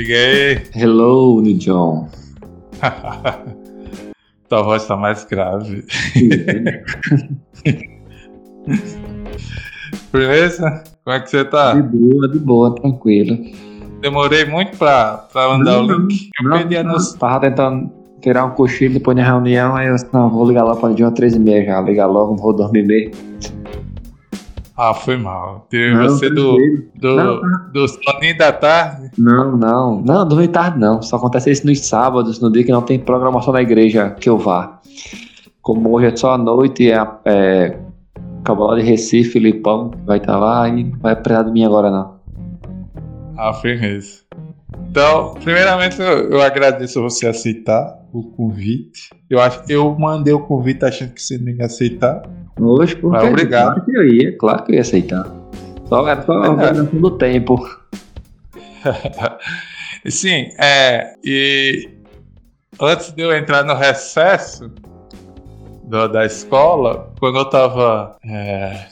Diga aí. Hello, John. Tua voz tá mais grave. Beleza? Como é que você tá? De boa, de boa, tranquilo. Demorei muito pra, pra mandar não, o link. Eu não, perdi a noção. Tava tentando tirar um cochilo depois da reunião, aí eu disse, não, vou ligar lá de uma três e meia já, ligar logo, não vou dormir mesmo. Ah, foi mal. Teve não, você do, do, não, do soninho da tarde? Não, não. Não, dormir tarde não. Só acontece isso nos sábados, no dia que não tem programação na igreja que eu vá. Como hoje é só a noite, é, é Cabral de Recife, Filipão vai estar tá lá e não vai precisar de mim agora não. Ah, firmeza. Então, primeiramente eu, eu agradeço você aceitar o convite. Eu acho que eu mandei o convite achando que você não ia aceitar. Hoje, porque Mas obrigado. Claro que eu ia, claro que eu ia aceitar. Só era só a organização é. do tempo. Sim, é. E antes de eu entrar no recesso da, da escola, quando eu tava é,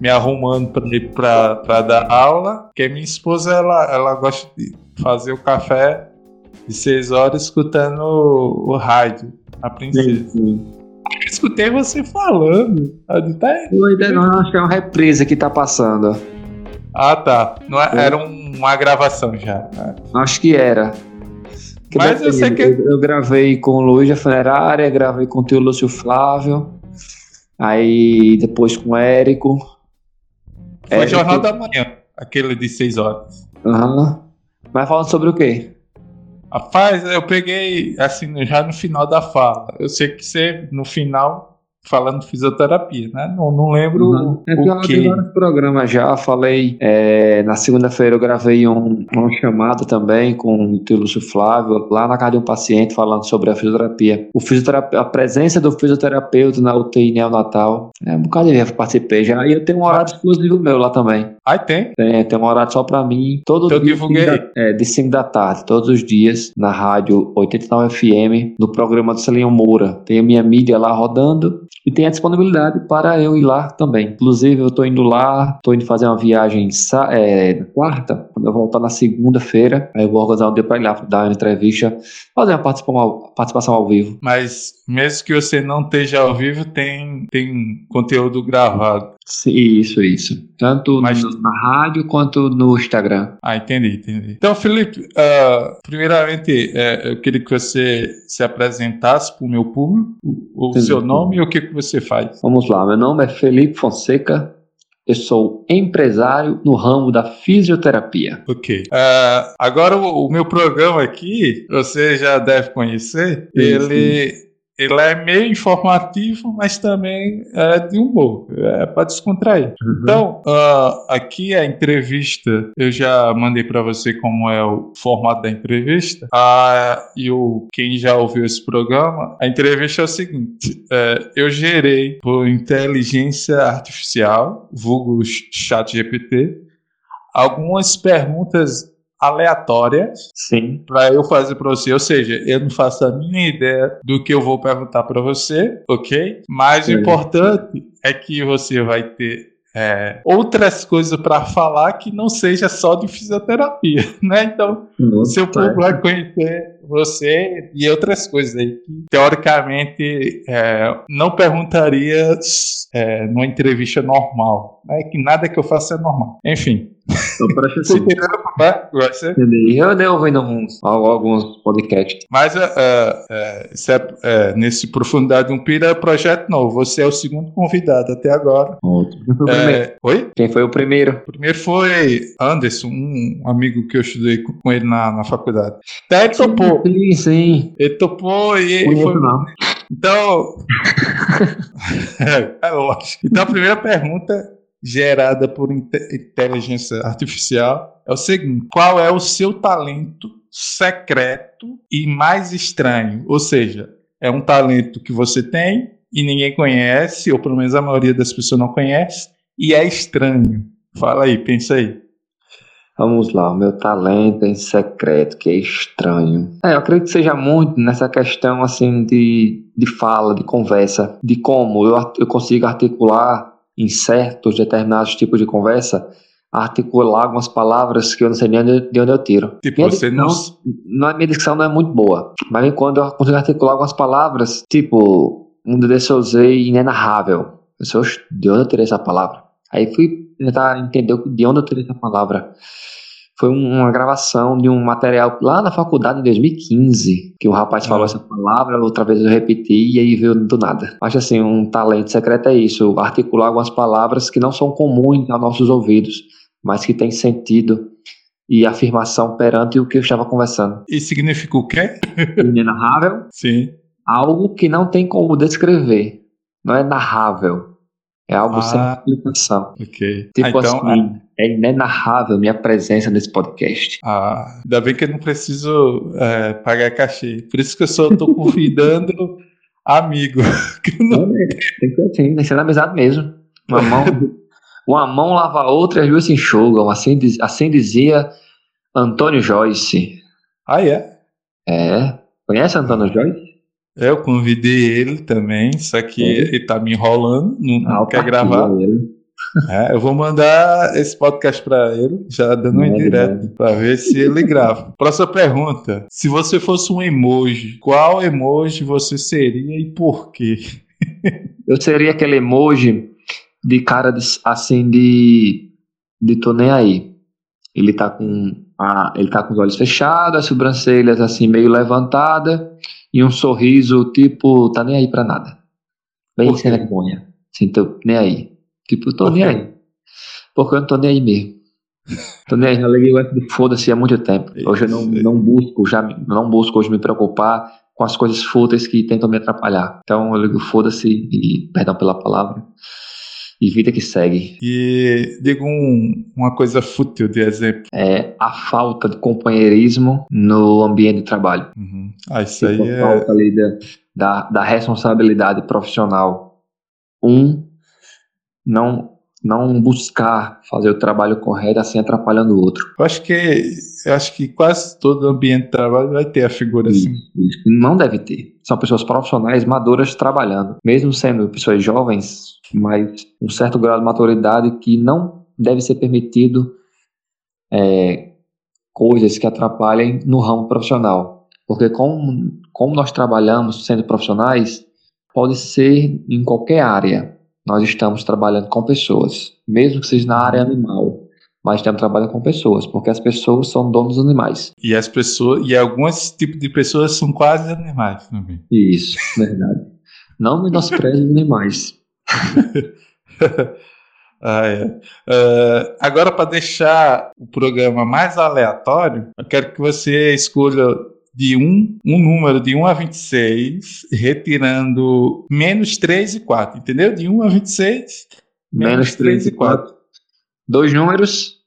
me arrumando para dar aula, que minha esposa ela, ela gosta de fazer o café de seis horas escutando o, o rádio, a princesa. Sim, sim. Eu escutei você falando. Tá... ainda não, acho que é uma represa que tá passando. Ah, tá. Não é, era uma gravação já. Acho que era. Que Mas eu sei que. Eu, eu, gravei com o Luiz da Funerária, gravei com o tio Lúcio Flávio, aí depois com o Érico. Foi Érico. Jornal da Manhã, aquele de 6 horas. Aham. Uhum. Mas falando sobre o quê? Rapaz, eu peguei assim já no final da fala. Eu sei que você no final falando fisioterapia, né? Não, não lembro uhum. é o que. Eu vários programas já, falei é, na segunda-feira eu gravei um, uma chamada também com o tio Lúcio Flávio, lá na casa de um paciente falando sobre a fisioterapia. O fisioterapia a presença do fisioterapeuta na UTI neonatal, é um bocado de participei já, e eu tenho um horário exclusivo meu lá também. Ah, tem? Tem, tem um horário só pra mim, todo eu dia. Divulguei. Da, é, de 5 da tarde, todos os dias, na rádio 89 FM, no programa do Celinho Moura. Tem a minha mídia lá rodando, e tem a disponibilidade para eu ir lá também. Inclusive, eu estou indo lá, estou indo fazer uma viagem é, na quarta, quando eu voltar na segunda-feira, aí eu vou organizar um dia para ir lá dar uma entrevista, fazer uma participação, ao vivo. Mas mesmo que você não esteja ao vivo, tem, tem conteúdo gravado. Isso, isso. Tanto Mas... na rádio quanto no Instagram. Ah, entendi, entendi. Então, Felipe, uh, primeiramente, uh, eu queria que você se apresentasse para o meu público, o, seu nome e o que, que você faz. Vamos lá, meu nome é Felipe Fonseca, eu sou empresário no ramo da fisioterapia. Ok. Uh, agora, o, o, meu programa aqui, você já deve conhecer, sim, ele. Sim ele é meio informativo, mas também é de humor, é para descontrair. Uhum. Então, uh, aqui a entrevista, eu já mandei para você como é o formato da entrevista. Uh, e o, quem já ouviu esse programa, a entrevista é o seguinte: uh, eu gerei por inteligência artificial, vulgo chat GPT, algumas perguntas aleatórias Sim. para eu fazer para você. Ou seja, eu não faço a mínima ideia do que eu vou perguntar para você, ok? Mas Sim. o importante é que você vai ter é, outras coisas para falar que não seja só de fisioterapia, né? Então, Nossa, seu público vai conhecer você e outras coisas aí que, teoricamente, é, não perguntaria é, numa entrevista normal, né? Que nada que eu faça é normal. Enfim, então, presta. Eu andei ouvindo alguns, alguns podcasts. Mas uh, uh, é, nesse Profundidade um Pira é projeto novo. Você é o segundo convidado até agora. Oi? Quem foi o primeiro? O primeiro foi Anderson, um amigo que eu estudei com ele na, na faculdade. Até ele topou. Sim, sim. Ele topou e ele foi. Não. Então. é, lógico. Então a primeira pergunta gerada por inteligência artificial é o seguinte: qual é o seu talento secreto e mais estranho? Ou seja, é um talento que você tem e ninguém conhece, ou pelo menos a maioria das pessoas não conhece, e é estranho. Fala aí, pensa aí. Vamos lá, o meu talento em secreto, que é estranho. É, eu acredito que seja muito nessa questão assim de, de fala, de conversa, de como eu, eu consigo articular em certos determinados tipos de conversa articular algumas palavras que eu não sei nem de onde eu tiro. Tipo, minha você não. não, minha dicção não é muito boa, mas quando eu consigo articular algumas palavras, tipo, um desse eu usei inenarrável. Eu "Oxe, de onde eu tirei essa palavra? Aí fui tentar entender de onde eu tirei essa palavra. Foi um- uma gravação de um material lá na faculdade em 2015, que o rapaz falou Ah. essa palavra, outra vez eu repeti e aí veio do nada. Acho assim, um talento secreto é isso, articular algumas palavras que não são comuns aos nossos ouvidos, mas que têm sentido e afirmação perante o que eu estava conversando. E significa o quê? Inenarrável, Sim. algo que não tem como descrever, não é narrável, é algo sem Ah. explicação. Ok. Tipo Ah, então, assim, é inenarrável minha presença nesse podcast. Ah, ainda bem que eu não preciso é, pagar cachê. Por isso que eu só tô convidando amigo. Que não- Tem que ser assim, tem que ser na amizade mesmo. Uma mão, uma mão lava a outra e as duas se enxugam. Assim, assim dizia Antônio Joyce. Ah, é? É. Conhece Antônio Joyce? Eu convidei ele também, só que Uhum. ele tá me enrolando, não, não quer gravar. ele. É, eu vou mandar esse podcast pra ele, já dando um indireto, pra ver se ele grava. Próxima pergunta. Se você fosse um emoji, qual emoji você seria e por quê? Eu seria aquele emoji de cara de, assim de. de tô nem aí. Ele tá com. A, ele tá com os olhos fechados, as sobrancelhas assim meio levantada e um sorriso tipo, tá nem aí pra nada. Bem sem vergonha. Assim, tô nem aí. Tipo, tô nem aí. Porque eu não tô nem aí mesmo. Tô nem aí, já liguei o foda-se há muito tempo. Hoje eu não, não busco, já não busco hoje me preocupar com as coisas fúteis que tentam me atrapalhar. Então eu ligo foda-se e perdão pela palavra. E vida que segue. E digo um- uma coisa fútil de exemplo. É a falta de companheirismo no ambiente de trabalho. Uhum. Ah, isso Tipo, aí a é. falta ali da, da, da responsabilidade profissional. Um, não, não buscar fazer o trabalho correto assim atrapalhando o outro. Eu acho que eu acho que quase todo ambiente de trabalho vai ter a figura assim. Isso. Não deve ter. São pessoas profissionais maduras trabalhando. Mesmo sendo pessoas jovens, mas um certo grau de maturidade que não deve ser permitido é, coisas que atrapalhem no ramo profissional. Porque como, como nós trabalhamos sendo profissionais, pode ser em qualquer área. Nós estamos trabalhando com pessoas, mesmo que seja na área animal, mas estamos trabalhando com pessoas, porque as pessoas são donos dos animais. E as pessoas, e alguns tipos de pessoas são quase animais também. Isso, verdade. Não menospreze os animais. Ah, é. Ah, agora, para deixar o programa mais aleatório, eu quero que você escolha de um, um número de 1 a 26, retirando menos 3 e 4, entendeu? De 1 a 26, Menos 3 e 4. Dois números,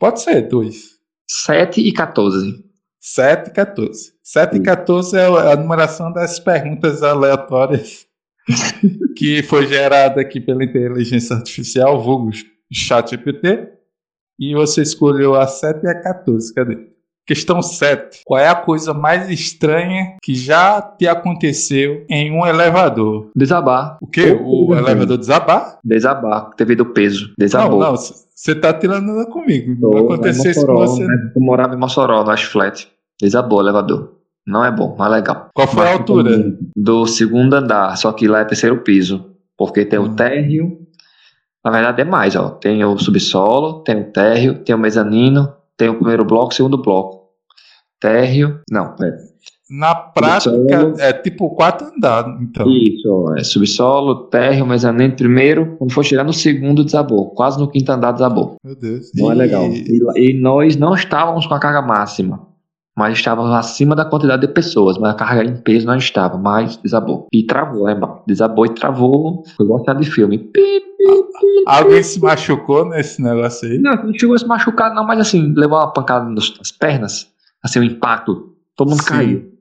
Pode ser, 2. 7 e 14. 7 e 14. 7 e Sim. 14 é a numeração das perguntas aleatórias que foi gerada aqui pela inteligência artificial, vulgo ChatGPT. E você escolheu a 7 e a 14. Cadê? Questão 7. Qual é a coisa mais estranha que já te aconteceu em um elevador? Desabar. O quê? O Uhum. elevador desabar? Desabar, devido ao peso. Não, Desabou. não. Você tá tirando comigo. Não Tô, aconteceu lá em isso com você. né? Eu morava em Mossoró, no Ash Flat. Desabou o elevador. Não é bom, não é legal. Qual foi a Mas altura? também Do segundo andar, só que lá é terceiro piso. Porque tem Hum. o térreo. Na verdade é mais, ó. Tem o subsolo, tem o térreo, tem o mezanino, tem o primeiro bloco, o segundo bloco. Térreo. Não, pera. Na prática, Subsolo. é tipo quatro andares, então. Isso, é subsolo, térreo, mezanino primeiro. Quando for chegar no segundo, desabou. Quase no quinto andar, desabou. Meu Deus. Não é E- legal. E, e nós não estávamos com a carga máxima. Mas estávamos acima da quantidade de pessoas. Mas a carga em peso não estava. Mas desabou. E travou lá embaixo. Desabou e travou. Foi igual cena de filme. Pi, pi, pi. Alguém se machucou nesse negócio aí? Não, não chegou a se machucar, não. Mas assim, levou uma pancada nas pernas. Assim, um impacto. Todo mundo Sim. caiu.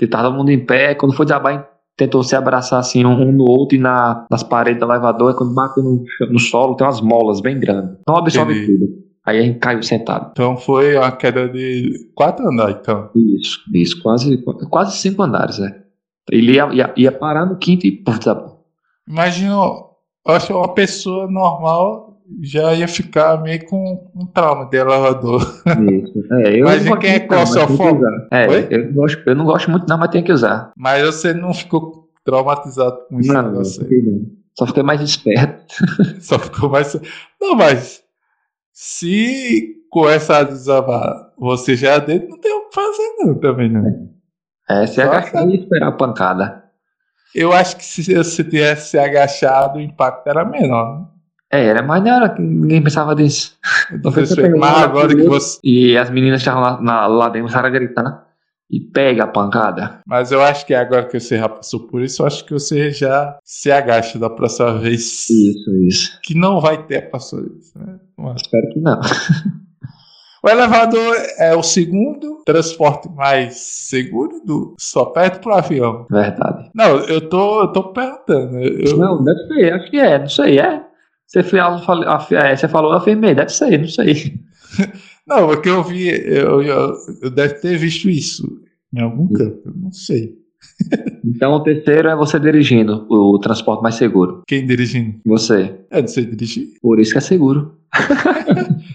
E tava todo mundo em pé. Quando foi desabar, tentou se abraçar assim um, no outro e na, nas paredes do elevador. E quando bateu no, no solo, tem umas molas bem grandes. Não absorve Entendi. tudo. Aí a gente caiu sentado. Então foi uma queda de quatro andares, então. Isso, isso, quase, quase cinco andares, né? Ele ia, ia, ia parar no quinto e puf, desabou. Imagina, eu acho uma pessoa normal já ia ficar meio com um trauma de elevador. Isso. É, eu Mas não quem é claustrofóbico? É, Oi? eu, gosto, eu não gosto muito, não, mas tem que usar. Mas você não ficou traumatizado com isso, Não, não, não, não. Só fiquei mais esperto. só ficou mais. Não, mas se começar a desabar você já dentro, não tem o que fazer, não, também não. É, se Só agachar e esperar a pancada. Eu acho que se você tivesse se agachado, o impacto era menor. né? É, era mais na hora que ninguém pensava disso. Foi Você- pegar mas agora que você. E as meninas estavam lá, na- lá dentro, começaram a gritar. E pega a pancada. Mas eu acho que agora que você já passou por isso, eu acho que você já se agacha da próxima vez. Isso, isso. Que não vai ter passou isso. Né? Mas- Espero que não. O elevador é o segundo transporte mais seguro do. Só perto pro avião. Verdade. Não, eu tô, eu tô perguntando. Eu, Não, deve ser, acho que é, não sei, é. Você, foi, falou- é, você falou, eu afirmei, deve ser, não sei. Não, porque eu vi, eu, eu, eu deve ter visto isso em algum canto, eu não sei. Então o terceiro é você dirigindo o transporte mais seguro. Quem dirigindo? Você. Eu não sei dirigir. Por isso que é seguro.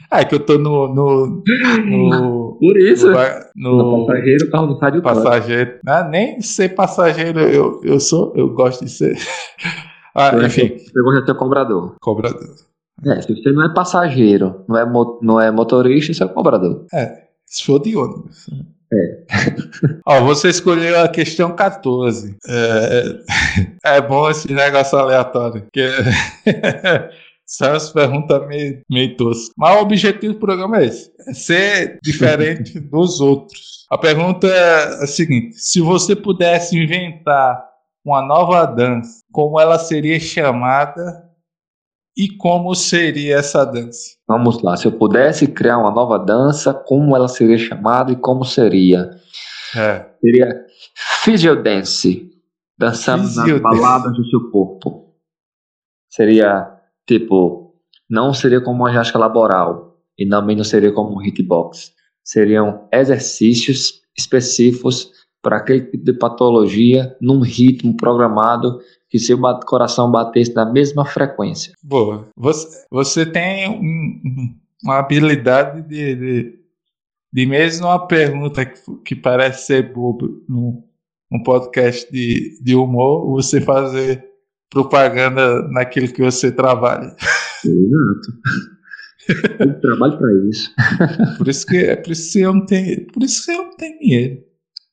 Ah, é que eu tô no. no, no, Por isso. no, No no passageiro, o carro não sai do trânsito. passageiro. Ah, nem de ser passageiro, eu, eu sou, eu gosto de ser. Ah, enfim, gosta de ser cobrador. cobrador. É, se você não é passageiro, não é, não é motorista, você é cobrador. Se for de ônibus. É. Ó, você escolheu a questão 14. É, é bom esse negócio aleatório. Que são as perguntas meio, meio toscas. Mas o objetivo do programa é esse: é ser diferente dos outros. A pergunta é a seguinte: se você pudesse inventar uma nova dança, como ela seria chamada e como seria essa dança? Vamos lá, se eu pudesse criar uma nova dança, como ela seria chamada e como seria? É. Seria Physio Dance, dançando Physio nas baladas do seu corpo. Seria, tipo, não seria como uma ginástica laboral e também não seria como um hitbox. Seriam exercícios específicos para aquele tipo de patologia num ritmo programado que seu coração batesse na mesma frequência. Boa. Você, você tem um- um- uma habilidade de, de, de mesmo uma pergunta que, que parece ser boba num, num podcast de, de humor, você fazer propaganda naquilo que você trabalha. Exato. Eu trabalho para isso. Por isso que é por isso que eu não tenho, por isso que eu não tenho dinheiro.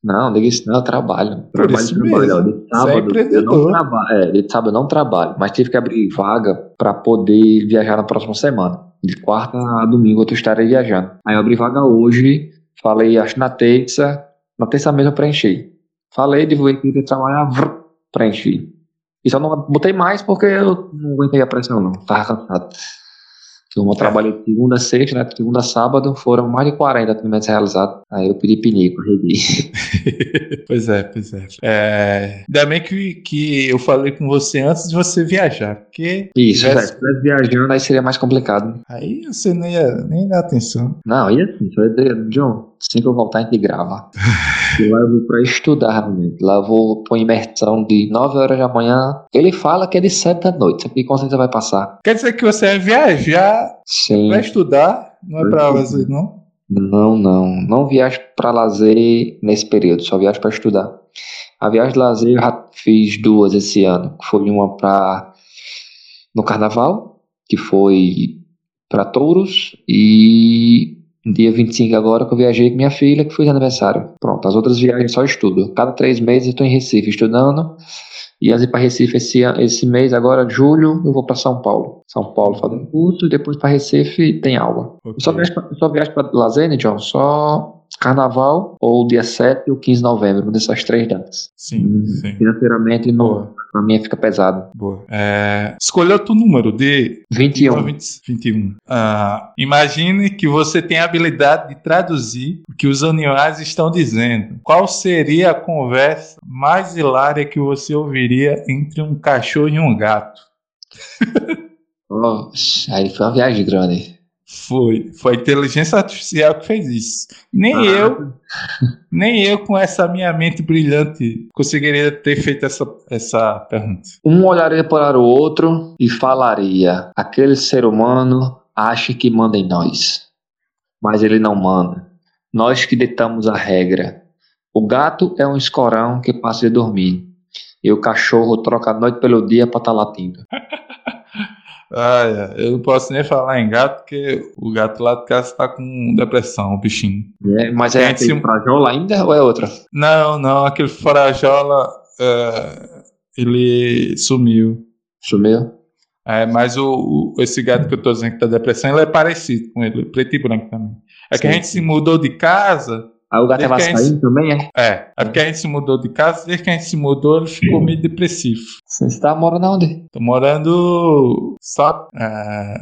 Não, diga isso não, eu trabalho. Trabalho, isso trabalho. mesmo. De é sábado, eu não trabalho. É, de sábado eu não trabalho, mas tive que abrir vaga para poder viajar na próxima semana. De quarta a domingo eu estarei viajando. Aí eu abri vaga hoje, falei, acho na terça, na terça mesmo eu preenchi. Falei, divulguei que ia trabalhar, vrr, preenchi. E só não botei mais porque eu não aguentei a pressão não, tava cansado. Eu trabalhei de segunda a sexta, né? de segunda a sábado, foram mais de 40 atendimentos realizados. Aí eu pedi pinico, redi. pois é, pois é. é. Ainda bem que, que eu falei com você antes de você viajar, porque Isso, tivesse- velho. Se estivesse viajando, aí seria mais complicado. aí você não ia nem dar atenção. Não, e assim, só ia dizer, John, assim que eu voltar a gente grava. e lá eu vou pra estudar, realmente. Lá eu vou pra imersão de 9 horas da manhã. Ele fala que é de 7 da noite. Sabe que certeza vai passar? Quer dizer que você vai viajar Sim. pra estudar, não é pra lazer, não? Não, não. Não viajo pra lazer nesse período, só viajo pra estudar. A viagem de lazer eu já fiz duas esse ano. Foi uma pra. no carnaval, que foi pra Touros, e dia 25 agora que eu viajei com minha filha, que foi de aniversário. Pronto, as outras viagens só estudo. Cada três meses eu tô em Recife estudando. E de ir pra Recife esse, esse mês, agora, julho, eu vou pra São Paulo. São Paulo fazendo curso e depois pra Recife tem aula. Eu só viajo pra, eu só viajo pra lazer, né, John? Só carnaval ou dia 7 ou 15 de novembro, uma dessas três datas. Sim, Hum, sim. Financeiramente, não, Boa, pra mim fica pesado. boa. É, escolha outro número de 21. 20, 21. Ah, imagine que você tem a habilidade de traduzir o que os animais estão dizendo. Qual seria a conversa mais hilária que você ouviria entre um cachorro e um gato? Oh, aí foi uma viagem grande. Foi, foi a inteligência artificial que fez isso. Nem ah. eu, nem eu com essa minha mente brilhante conseguiria ter feito essa, essa pergunta. Um olharia para o outro e falaria: aquele ser humano acha que manda em nós, mas ele não manda. Nós que ditamos a regra. O gato é um escorão que passa de dormir. E o cachorro troca a noite pelo dia para estar tá latindo. Ah, eu não posso nem falar em gato, porque o gato lá de casa tá com depressão, o bichinho. É, mas é aquele se... frajola ainda ou é outra? Não, não, aquele frajola, uh, ele sumiu. Sumiu? É, mas o, o, esse gato que eu tô dizendo que tá depressão, ele é parecido com ele, preto e branco também. É Sim. que a gente se mudou de casa Aí o gato é vascaíno gente... também, é? É, é porque a gente se mudou de casa, desde que a gente se mudou, ele ficou meio depressivo. Você está morando onde? Tô morando só é,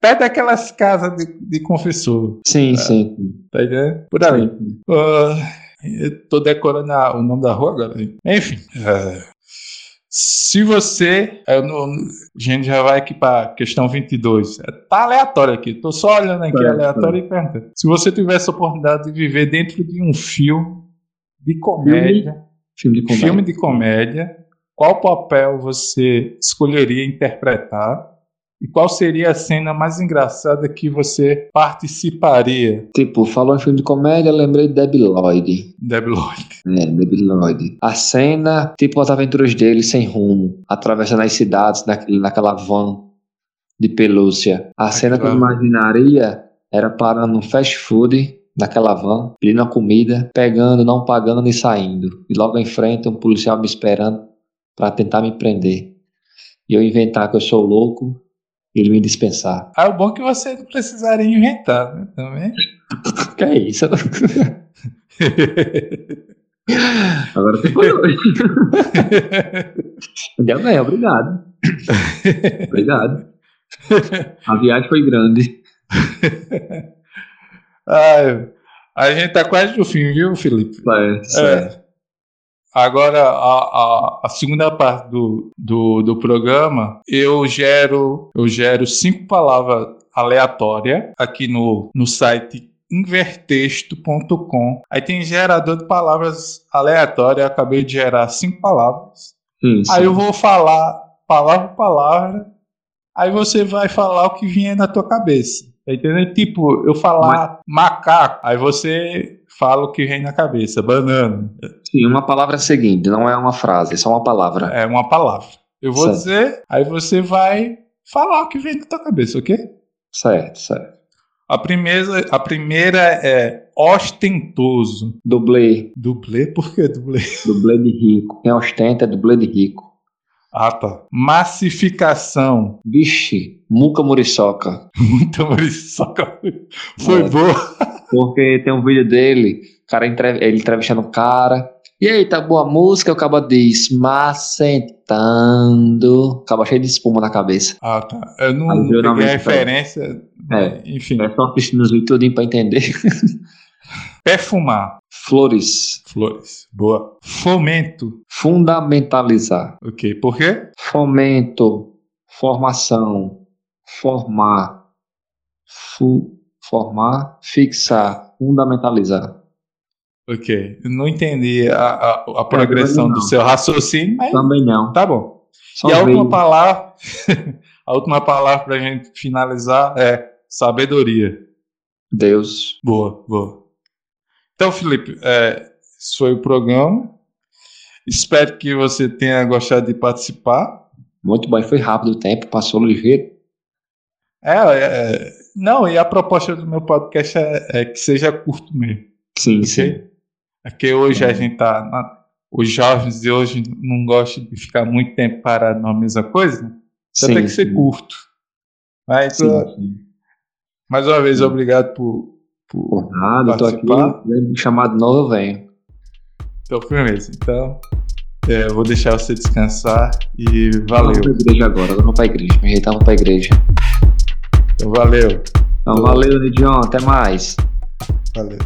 perto daquelas casas de, de confessor. Sim, é, sim. Tá entendendo? Por ali. Uh, eu tô decorando a, o nome da rua agora. Enfim. Uh, se você. Não, a gente já vai aqui para questão 22. Tá aleatório aqui. Tô só olhando aqui é, aleatório é. e perguntando. Se você tivesse a oportunidade de viver dentro de um filme de comédia. Filme, filme de comédia. Filme de comédia. Qual papel você escolheria interpretar? E qual seria a cena mais engraçada que você participaria? Tipo, falou em filme de comédia, lembrei de Debbie Lloyd. Debbie Lloyd. É, Debbie Lloyd. A cena, tipo as aventuras dele sem rumo, atravessando as cidades naquele, naquela van de pelúcia. A cena que eu imaginaria era parando num fast food naquela van, pedindo a comida, pegando, não pagando e saindo. E logo em frente um policial me esperando para tentar me prender. E eu inventar que eu sou louco ele me dispensar. Ah, o bom é que você não precisaria inventar, né? Também. que é isso? Agora foi hoje. Deu bem, obrigado. Obrigado. A viagem foi grande. Ai, a gente tá quase no fim, viu, Felipe? É, é. Agora, a, a, a, segunda parte do, do, do programa, eu gero, eu gero cinco palavras aleatórias aqui no, no site invertexto.com. Aí tem gerador de palavras aleatórias. Eu acabei de gerar cinco palavras. Sim. Aí eu vou falar palavra por palavra. Aí você vai falar o que vier na tua cabeça. Tá entendendo? Tipo, eu falar Mas... macaco, aí você fala o que vem na cabeça, banana. Sim, uma palavra seguinte, não é uma frase, é só uma palavra. É uma palavra. Eu vou certo. dizer, aí você vai falar o que vem na tua cabeça, ok? Certo, certo. A primeira, a primeira é ostentoso. Dublê. Dublê? Por que dublê? Dublê de rico. Quem ostenta é dublê de rico. Ah, tá. Massificação. Vixe, muca muriçoca. Muita muriçoca. Foi é. boa. Porque tem um vídeo dele, cara ele entrevistando o cara. E aí, tá boa a música? O cabo diz, macentando. Acaba cheio de espuma na cabeça. Ah, tá. Eu não aí, peguei a referência. É, enfim. É só assistindo os vídeos tudinho pra entender. Perfumar. Flores. Flores. Boa. Fomento. Fundamentalizar. Ok. Por quê? Fomento. Formação. Formar. Fu formar, fixar, fundamentalizar. Ok. Não entendi a, a, a progressão do seu raciocínio, mas. Também não. Tá bom. Só e a última palavra, a última palavra para a gente finalizar é sabedoria. Deus. Boa, boa. Então, Felipe, é, esse foi o programa. Espero que você tenha gostado de participar. Muito bom, foi rápido o tempo, passou ligeiro. É, é, não, e a proposta do meu podcast é, é que seja curto mesmo. Sim, okay? sim. É que hoje a gente tá. Na, os jovens de hoje não gostam de ficar muito tempo parado na mesma coisa, né? Então sim, tem que ser sim. curto. Mas, sim. mais uma vez, obrigado por. Por, por nada, eu tô aqui. Me chamar de novo, eu venho. Então, firmeza. Então, é, eu vou deixar você descansar e valeu. Vamos pra igreja agora, vamos pra igreja. Me ajeitamos pra igreja. Então, valeu. Então, valeu, Nidion. Até mais. Valeu.